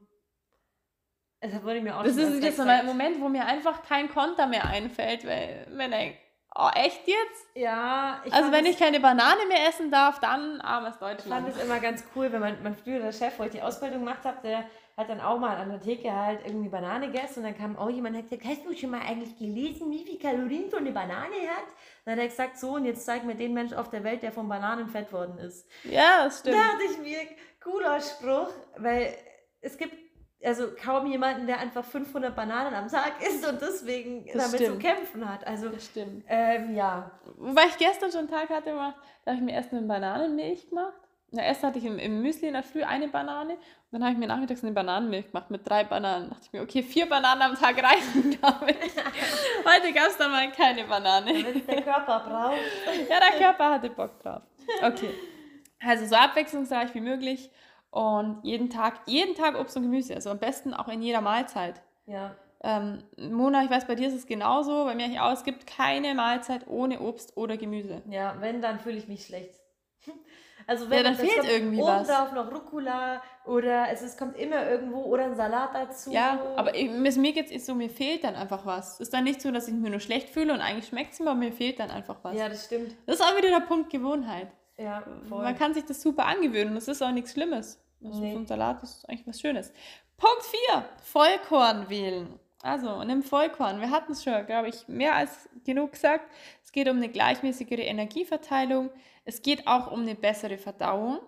Speaker 2: Das wurde mir auch
Speaker 1: Das ist jetzt so ein Moment, wo mir einfach kein Konter mehr einfällt, weil wenn ich Oh, echt jetzt?
Speaker 2: Ja.
Speaker 1: also wenn ich keine Banane mehr essen darf, dann armes Deutschland. Ich
Speaker 2: fand es immer ganz cool, wenn man, mein früher der Chef, wo ich die Ausbildung gemacht habe, der hat dann auch mal an der Theke halt irgendwie Banane gegessen und dann kam auch jemand und hat gesagt, hast du schon mal eigentlich gelesen, wie viel Kalorien so eine Banane hat? Dann hat er gesagt, so und jetzt zeig mir den Mensch auf der Welt, der von Bananen fett worden ist.
Speaker 1: Ja, das stimmt.
Speaker 2: Da dachte ich mir, cooler Spruch, weil es gibt also kaum jemanden, der einfach 500 Bananen am Tag isst und deswegen das damit stimmt. zu kämpfen hat. Also,
Speaker 1: das stimmt.
Speaker 2: Ähm, ja.
Speaker 1: Weil ich gestern schon einen Tag hatte, da habe ich mir erst eine Bananenmilch gemacht na, erst hatte ich im, im, Müsli in der Früh eine Banane und dann habe ich mir nachmittags eine Bananenmilch gemacht mit drei Bananen. Da dachte ich mir, okay, vier Bananen am Tag reichen, glaube ich. Heute gab es dann mal keine Banane.
Speaker 2: Wenn der Körper braucht.
Speaker 1: ja, der Körper hatte Bock drauf. Okay. Also so abwechslungsreich wie möglich und jeden Tag, jeden Tag Obst und Gemüse. Also am besten auch in jeder Mahlzeit.
Speaker 2: Ja.
Speaker 1: Ähm, Mona, ich weiß, bei dir ist es genauso. Bei mir auch, es gibt keine Mahlzeit ohne Obst oder Gemüse.
Speaker 2: Ja, wenn, dann fühle ich mich schlecht.
Speaker 1: Also wenn ja, dann fehlt irgendwie
Speaker 2: oben
Speaker 1: was.
Speaker 2: drauf noch Rucola oder es, es kommt immer irgendwo oder ein Salat dazu.
Speaker 1: Ja, aber mir geht es so, mir fehlt dann einfach was. Es ist dann nicht so, dass ich mich nur schlecht fühle und eigentlich schmeckt es mir, aber mir fehlt dann einfach was.
Speaker 2: Ja, das stimmt.
Speaker 1: Das ist auch wieder der Punkt Gewohnheit.
Speaker 2: Ja, voll.
Speaker 1: Man kann sich das super angewöhnen. Das ist auch nichts Schlimmes. Also nee. So ein Salat ist eigentlich was Schönes. Punkt 4. Vollkorn wählen. Also, nimm Vollkorn. Wir hatten es schon, glaube ich, mehr als genug gesagt. Es geht um eine gleichmäßigere Energieverteilung. Es geht auch um eine bessere Verdauung,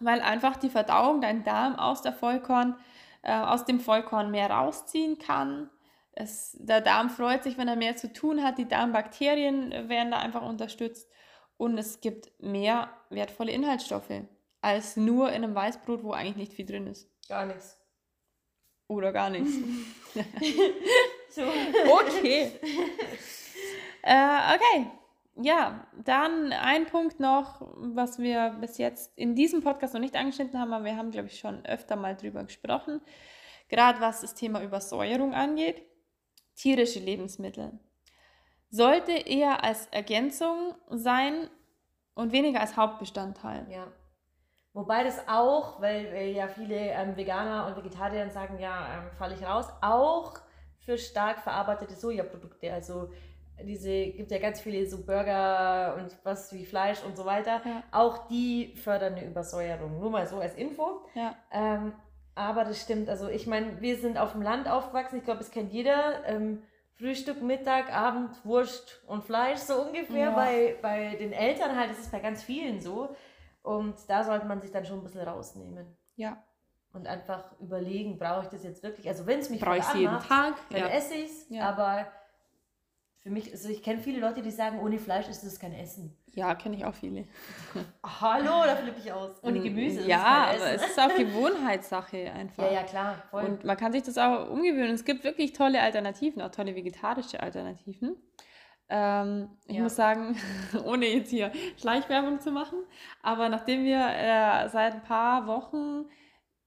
Speaker 1: weil einfach die Verdauung dein Darm aus der Vollkorn, äh, aus dem Vollkorn mehr rausziehen kann. Es, der Darm freut sich, wenn er mehr zu tun hat. Die Darmbakterien werden da einfach unterstützt. Und es gibt mehr wertvolle Inhaltsstoffe als nur in einem Weißbrot, wo eigentlich nicht viel drin ist.
Speaker 2: Gar nichts.
Speaker 1: Oder gar nichts.
Speaker 2: so.
Speaker 1: Okay. äh, okay. Ja, dann ein Punkt noch, was wir bis jetzt in diesem Podcast noch nicht angeschnitten haben, aber wir haben, glaube ich, schon öfter mal drüber gesprochen. Gerade was das Thema Übersäuerung angeht. Tierische Lebensmittel. Sollte eher als Ergänzung sein und weniger als Hauptbestandteil.
Speaker 2: Ja. Wobei das auch, weil, ja viele ähm, Veganer und Vegetarier sagen, ja, ähm, falle ich raus, auch für stark verarbeitete Sojaprodukte. Also diese, gibt ja ganz viele so Burger und was wie Fleisch und so weiter. Ja. Auch die fördern eine Übersäuerung. Nur mal so als Info.
Speaker 1: Ja.
Speaker 2: Ähm, aber das stimmt. Also ich meine, wir sind auf dem Land aufgewachsen. Ich glaube, es kennt jeder. Ähm, Frühstück, Mittag, Abend, Wurst und Fleisch so ungefähr. Ja. Bei, bei den Eltern halt, das ist bei ganz vielen so. Und da sollte man sich dann schon ein bisschen rausnehmen.
Speaker 1: Ja.
Speaker 2: Und einfach überlegen, brauche ich das jetzt wirklich? Also wenn es mich
Speaker 1: brauche ich jeden Tag,
Speaker 2: dann ja. esse ich es. Ja. Aber für mich, also ich kenne viele Leute, die sagen, ohne Fleisch ist es kein Essen.
Speaker 1: Ja, kenne ich auch viele.
Speaker 2: Hallo, da flippe ich aus. Ohne mm, Gemüse ist
Speaker 1: ja, es kein Essen. aber es ist auch Gewohnheitssache einfach.
Speaker 2: Ja, ja, klar.
Speaker 1: Voll. Und man kann sich das auch umgewöhnen. Es gibt wirklich tolle Alternativen, auch tolle vegetarische Alternativen. Ähm, ich ja. muss sagen, ohne jetzt hier Schleichwerbung zu machen, aber nachdem wir äh, seit ein paar Wochen,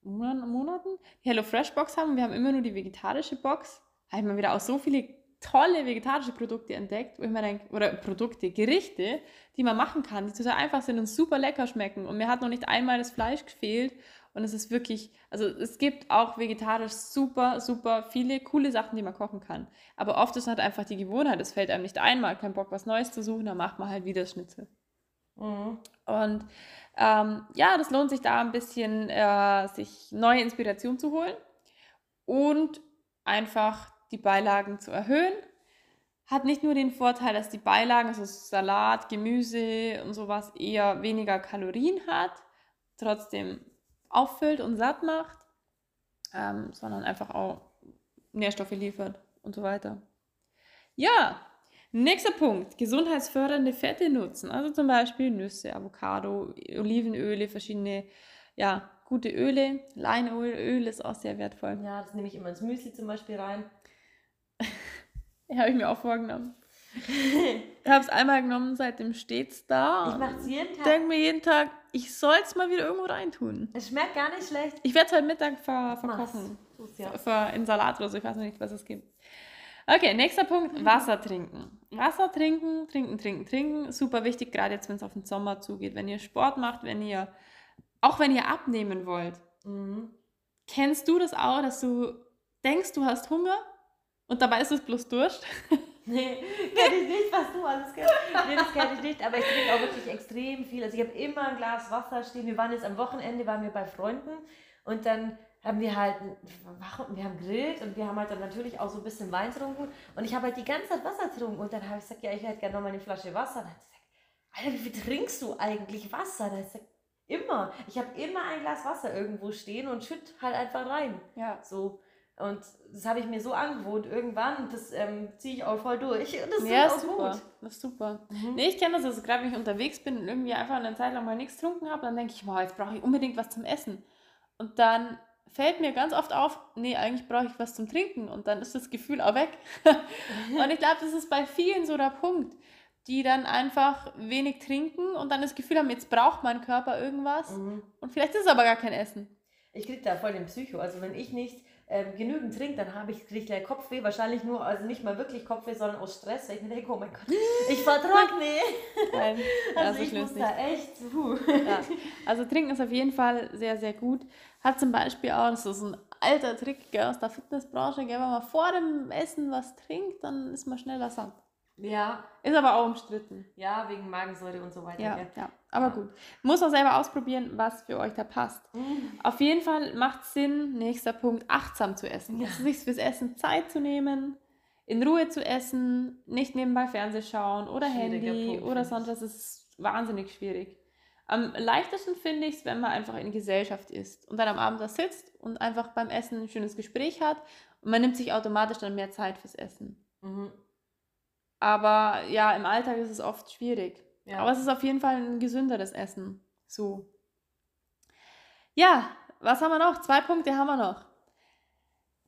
Speaker 1: Monaten die HelloFresh Box haben, wir haben immer nur die vegetarische Box, habe ich mal wieder auch so viele tolle vegetarische Produkte entdeckt, wo ich mir denke, oder Produkte, Gerichte, die man machen kann, die total einfach sind und super lecker schmecken. Und mir hat noch nicht einmal das Fleisch gefehlt. Und es ist wirklich, also es gibt auch vegetarisch super, super viele coole Sachen, die man kochen kann. Aber oft ist halt einfach die Gewohnheit, es fällt einem nicht einmal, kein Bock, was Neues zu suchen, dann macht man halt wieder Schnitzel. Mhm. Und ähm, ja, das lohnt sich da ein bisschen, äh, sich neue Inspiration zu holen und einfach die Beilagen zu erhöhen. Hat nicht nur den Vorteil, dass die Beilagen, also Salat, Gemüse und sowas, eher weniger Kalorien hat, trotzdem auffüllt und satt macht, ähm, sondern einfach auch Nährstoffe liefert und so weiter. Ja, Nächster Punkt, gesundheitsfördernde Fette nutzen. Also zum Beispiel Nüsse, Avocado, Olivenöle, verschiedene, ja, gute Öle. Leinöl ist auch sehr wertvoll.
Speaker 2: Ja, das nehme ich immer ins Müsli zum Beispiel rein.
Speaker 1: Habe ich mir auch vorgenommen. ich habe es einmal genommen, seitdem steht es da.
Speaker 2: Ich mache es jeden Tag.
Speaker 1: Denke mir jeden Tag, ich soll es mal wieder irgendwo reintun.
Speaker 2: Es schmeckt gar nicht schlecht.
Speaker 1: Ich werde es heute Mittag ver verkochen. Ja. In Salat oder so, ich weiß noch nicht, was es gibt. Okay, nächster Punkt, Wasser trinken. Wasser trinken, trinken, trinken, trinken. Super wichtig, gerade jetzt, wenn es auf den Sommer zugeht. Wenn ihr Sport macht, wenn ihr, auch wenn ihr abnehmen wollt. Mhm. Kennst du das auch, dass du denkst, du hast Hunger und dabei ist es bloß Durst?
Speaker 2: Nee, kenne ich nicht, was du alles kennst. Nee, das kenne ich nicht, aber ich trinke auch wirklich extrem viel. Also ich habe immer ein Glas Wasser stehen. Wir waren jetzt am Wochenende, waren wir bei Freunden und dann haben wir halt, wir haben grillt und wir haben halt dann natürlich auch so ein bisschen Wein getrunken und ich habe halt die ganze Zeit Wasser getrunken und dann habe ich gesagt, ja, ich hätte gerne nochmal eine Flasche Wasser. Und dann hat sie gesagt, Alter, wie viel trinkst du eigentlich Wasser? Dann hat sie gesagt, immer. Ich habe immer ein Glas Wasser irgendwo stehen und schütt halt einfach rein. Ja. So. Und das habe ich mir so angewohnt irgendwann, das ähm, ziehe ich auch voll durch. Und das
Speaker 1: ja,
Speaker 2: ist auch
Speaker 1: super. gut. Das ist super. Mhm. Nee, ich kenne das, also gerade wenn ich unterwegs bin und irgendwie einfach eine Zeit lang mal nichts getrunken habe, dann denke ich, boah, jetzt brauche ich unbedingt was zum Essen. Und dann fällt mir ganz oft auf, nee, eigentlich brauche ich was zum Trinken und dann ist das Gefühl auch weg. und ich glaube, das ist bei vielen so der Punkt, die dann einfach wenig trinken und dann das Gefühl haben, jetzt braucht mein Körper irgendwas mhm. und vielleicht ist es aber gar kein Essen.
Speaker 2: Ich kriege da voll den Psycho. Also wenn ich nicht ähm, genügend trinke, dann habe ich gleich Kopfweh. Wahrscheinlich nur, also nicht mal wirklich Kopfweh, sondern aus Stress, weil ich mir denke, oh mein Gott, ich vertrage nicht. Nein, also ich muss nicht. da echt.
Speaker 1: Ja. Also trinken ist auf jeden Fall sehr, sehr gut. Hat zum Beispiel auch, das ist ein alter Trick gell, aus der Fitnessbranche, gell, wenn man vor dem Essen was trinkt, dann ist man schneller satt. Ja. Ist aber auch umstritten.
Speaker 2: Ja, wegen Magensäure und so weiter.
Speaker 1: Ja, ja. Aber gut. Muss auch selber ausprobieren, was für euch da passt. Mhm. Auf jeden Fall macht es Sinn, nächster Punkt, achtsam zu essen. Ja. Sich fürs Essen Zeit zu nehmen, in Ruhe zu essen, nicht nebenbei Fernseh schauen oder Handy Punkt, oder sonst was. Ist wahnsinnig schwierig. Am leichtesten finde ich es, wenn man einfach in Gesellschaft ist und dann am Abend da sitzt und einfach beim Essen ein schönes Gespräch hat und man nimmt sich automatisch dann mehr Zeit fürs Essen. Mhm. Aber ja, im Alltag ist es oft schwierig. Ja. Aber es ist auf jeden Fall ein gesünderes Essen. So. Ja, was haben wir noch? Zwei Punkte haben wir noch.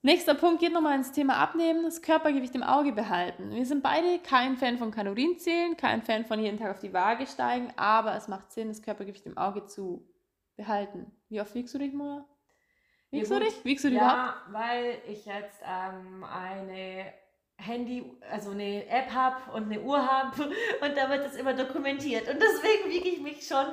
Speaker 1: Nächster Punkt geht nochmal ins Thema Abnehmen, das Körpergewicht im Auge behalten. Wir sind beide kein Fan von Kalorienzählen, kein Fan von jeden Tag auf die Waage steigen, aber es macht Sinn, das Körpergewicht im Auge zu behalten. Wie oft wiegst du dich, Mona?
Speaker 2: Wiegst ja, du dich? Wiegst du dich ja, überhaupt? weil ich jetzt ähm, eine Handy, also eine App habe und eine Uhr habe und da wird das immer dokumentiert. Und deswegen wiege ich mich schon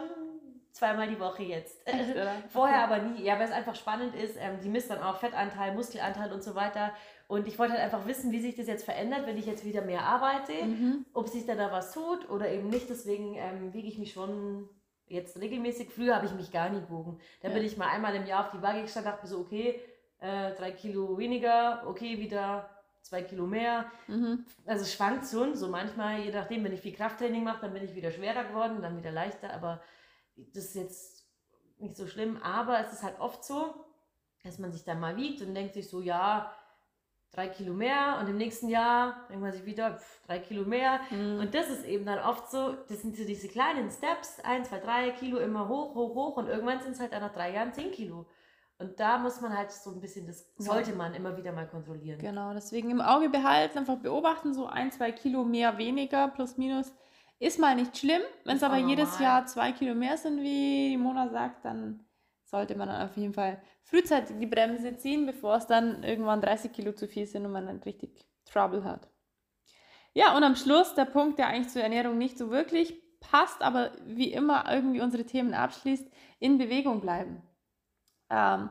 Speaker 2: zweimal die Woche jetzt. Echt, Vorher okay. aber nie. Ja, weil es einfach spannend ist. Ähm, die misst dann auch Fettanteil, Muskelanteil und so weiter. Und ich wollte halt einfach wissen, wie sich das jetzt verändert, wenn ich jetzt wieder mehr arbeite, mhm. ob sich da da was tut oder eben nicht. Deswegen ähm, wiege ich mich schon jetzt regelmäßig. Früher habe ich mich gar nie gewogen. Da ja. bin ich mal einmal im Jahr auf die Waage gestanden, dachte mir so, okay, äh, drei Kilo weniger, okay, wieder zwei Kilo mehr. Mhm. Also es schwankt schon, so manchmal, je nachdem, wenn ich viel Krafttraining mache, dann bin ich wieder schwerer geworden, dann wieder leichter, aber das ist jetzt nicht so schlimm. Aber es ist halt oft so, dass man sich dann mal wiegt und denkt sich so, ja, drei Kilo mehr und im nächsten Jahr denkt man sich wieder pff, drei Kilo mehr. Mhm. Und das ist eben dann oft so, das sind so diese kleinen Steps, ein, zwei, drei Kilo immer hoch, hoch, hoch und irgendwann sind es halt nach drei Jahren zehn Kilo. Und da muss man halt so ein bisschen, das sollte man immer wieder mal kontrollieren.
Speaker 1: Genau, deswegen im Auge behalten, einfach beobachten, so ein, zwei Kilo mehr, weniger, plus minus, ist mal nicht schlimm. Wenn es aber jedes Jahr zwei Kilo mehr sind, wie die Mona sagt, dann sollte man dann auf jeden Fall frühzeitig die Bremse ziehen, bevor es dann irgendwann 30 Kilo zu viel sind und man dann richtig Trouble hat. Ja, und am Schluss der Punkt, der eigentlich zur Ernährung nicht so wirklich passt, aber wie immer irgendwie unsere Themen abschließt, in Bewegung bleiben. Ähm,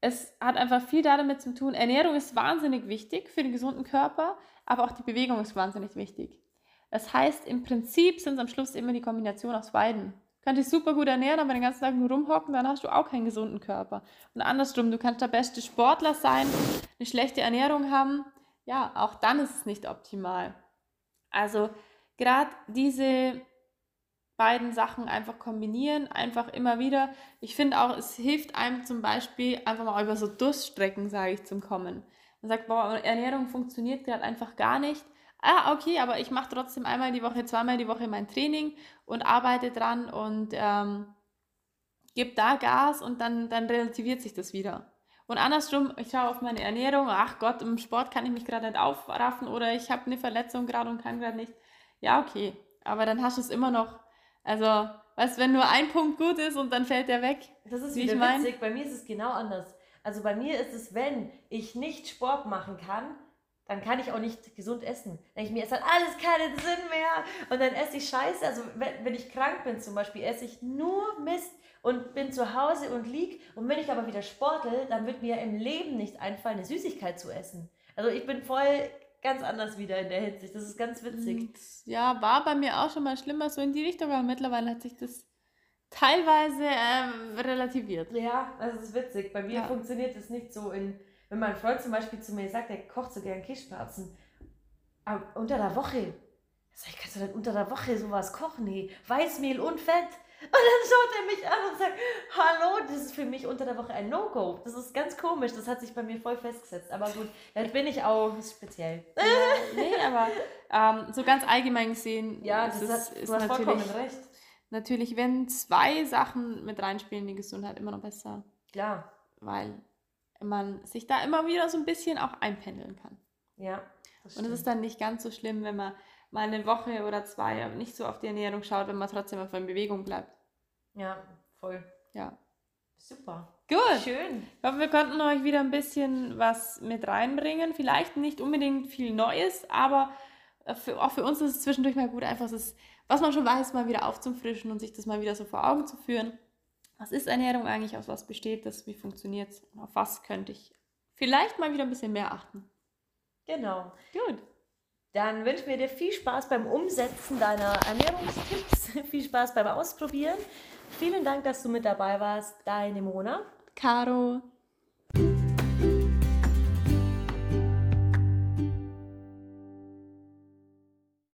Speaker 1: es hat einfach viel damit zu tun. Ernährung ist wahnsinnig wichtig für den gesunden Körper, aber auch die Bewegung ist wahnsinnig wichtig. Das heißt, im Prinzip sind es am Schluss immer die Kombination aus beiden. Du kannst dich super gut ernähren, aber den ganzen Tag nur rumhocken, dann hast du auch keinen gesunden Körper. Und andersrum, du kannst der beste Sportler sein, eine schlechte Ernährung haben, ja, auch dann ist es nicht optimal. Also gerade diese beiden Sachen einfach kombinieren, einfach immer wieder. Ich finde auch, es hilft einem zum Beispiel einfach mal über so Durststrecken, sage ich, zum Kommen. Man sagt, boah, Ernährung funktioniert gerade einfach gar nicht. ah, okay, aber ich mache trotzdem einmal die Woche, zweimal die Woche mein Training und arbeite dran und ähm, gebe da Gas und dann, dann relativiert sich das wieder. Und andersrum, ich schaue auf meine Ernährung, ach Gott, im Sport kann ich mich gerade nicht aufraffen oder ich habe eine Verletzung gerade und kann gerade nicht. Ja, okay, aber dann hast du es immer noch. Also, weißt wenn nur ein Punkt gut ist und dann fällt der weg.
Speaker 2: Das ist wie wieder ich mein? witzig, bei mir ist es genau anders. Also bei mir ist es, wenn ich nicht Sport machen kann, dann kann ich auch nicht gesund essen. Dann denke ich mir, es hat alles keinen Sinn mehr. Und dann esse ich Scheiße. Also wenn, wenn ich krank bin zum Beispiel, esse ich nur Mist und bin zu Hause und lieg. Und wenn ich aber wieder sportel, dann wird mir im Leben nicht einfallen, eine Süßigkeit zu essen. Also ich bin voll ganz anders wieder in der Hinsicht. Das ist ganz witzig.
Speaker 1: Ja, war bei mir auch schon mal schlimmer so in die Richtung, aber mittlerweile hat sich das teilweise äh, relativiert.
Speaker 2: Ja, das ist witzig. Bei mir ja. funktioniert es nicht so in, wenn mein Freund zum Beispiel zu mir sagt, er kocht so gern Kischspatzen. Aber unter der Woche. Sag ich, kannst du denn unter der Woche sowas kochen? Nee, Weißmehl und Fett. Und dann schaut er mich an und sagt, hallo, das ist für mich unter der Woche ein No-Go. Das ist ganz komisch, das hat sich bei mir voll festgesetzt. Aber gut, dann bin ich auch speziell.
Speaker 1: Ja, nee, aber ähm, so ganz allgemein gesehen,
Speaker 2: ja, das ist, hat, ist du hast vollkommen recht.
Speaker 1: Natürlich, wenn zwei Sachen mit reinspielen, die Gesundheit immer noch besser.
Speaker 2: Klar.
Speaker 1: Weil man sich da immer wieder so ein bisschen auch einpendeln kann.
Speaker 2: Ja.
Speaker 1: Und es ist dann nicht ganz so schlimm, wenn man mal eine Woche oder zwei nicht so auf die Ernährung schaut, wenn man trotzdem auf in Bewegung bleibt.
Speaker 2: Ja, voll.
Speaker 1: Ja.
Speaker 2: Super.
Speaker 1: Gut.
Speaker 2: Schön.
Speaker 1: Ich hoffe, wir konnten euch wieder ein bisschen was mit reinbringen. Vielleicht nicht unbedingt viel Neues, aber für, auch für uns ist es zwischendurch mal gut, einfach das, was man schon weiß, mal wieder aufzufrischen und sich das mal wieder so vor Augen zu führen. Was ist Ernährung eigentlich? Aus was besteht das? Wie funktioniert es? Auf was könnte ich vielleicht mal wieder ein bisschen mehr achten?
Speaker 2: Genau.
Speaker 1: Gut.
Speaker 2: Dann wünschen wir dir viel Spaß beim Umsetzen deiner Ernährungstipps, viel Spaß beim Ausprobieren. Vielen Dank, dass du mit dabei warst. Deine Mona.
Speaker 1: Caro.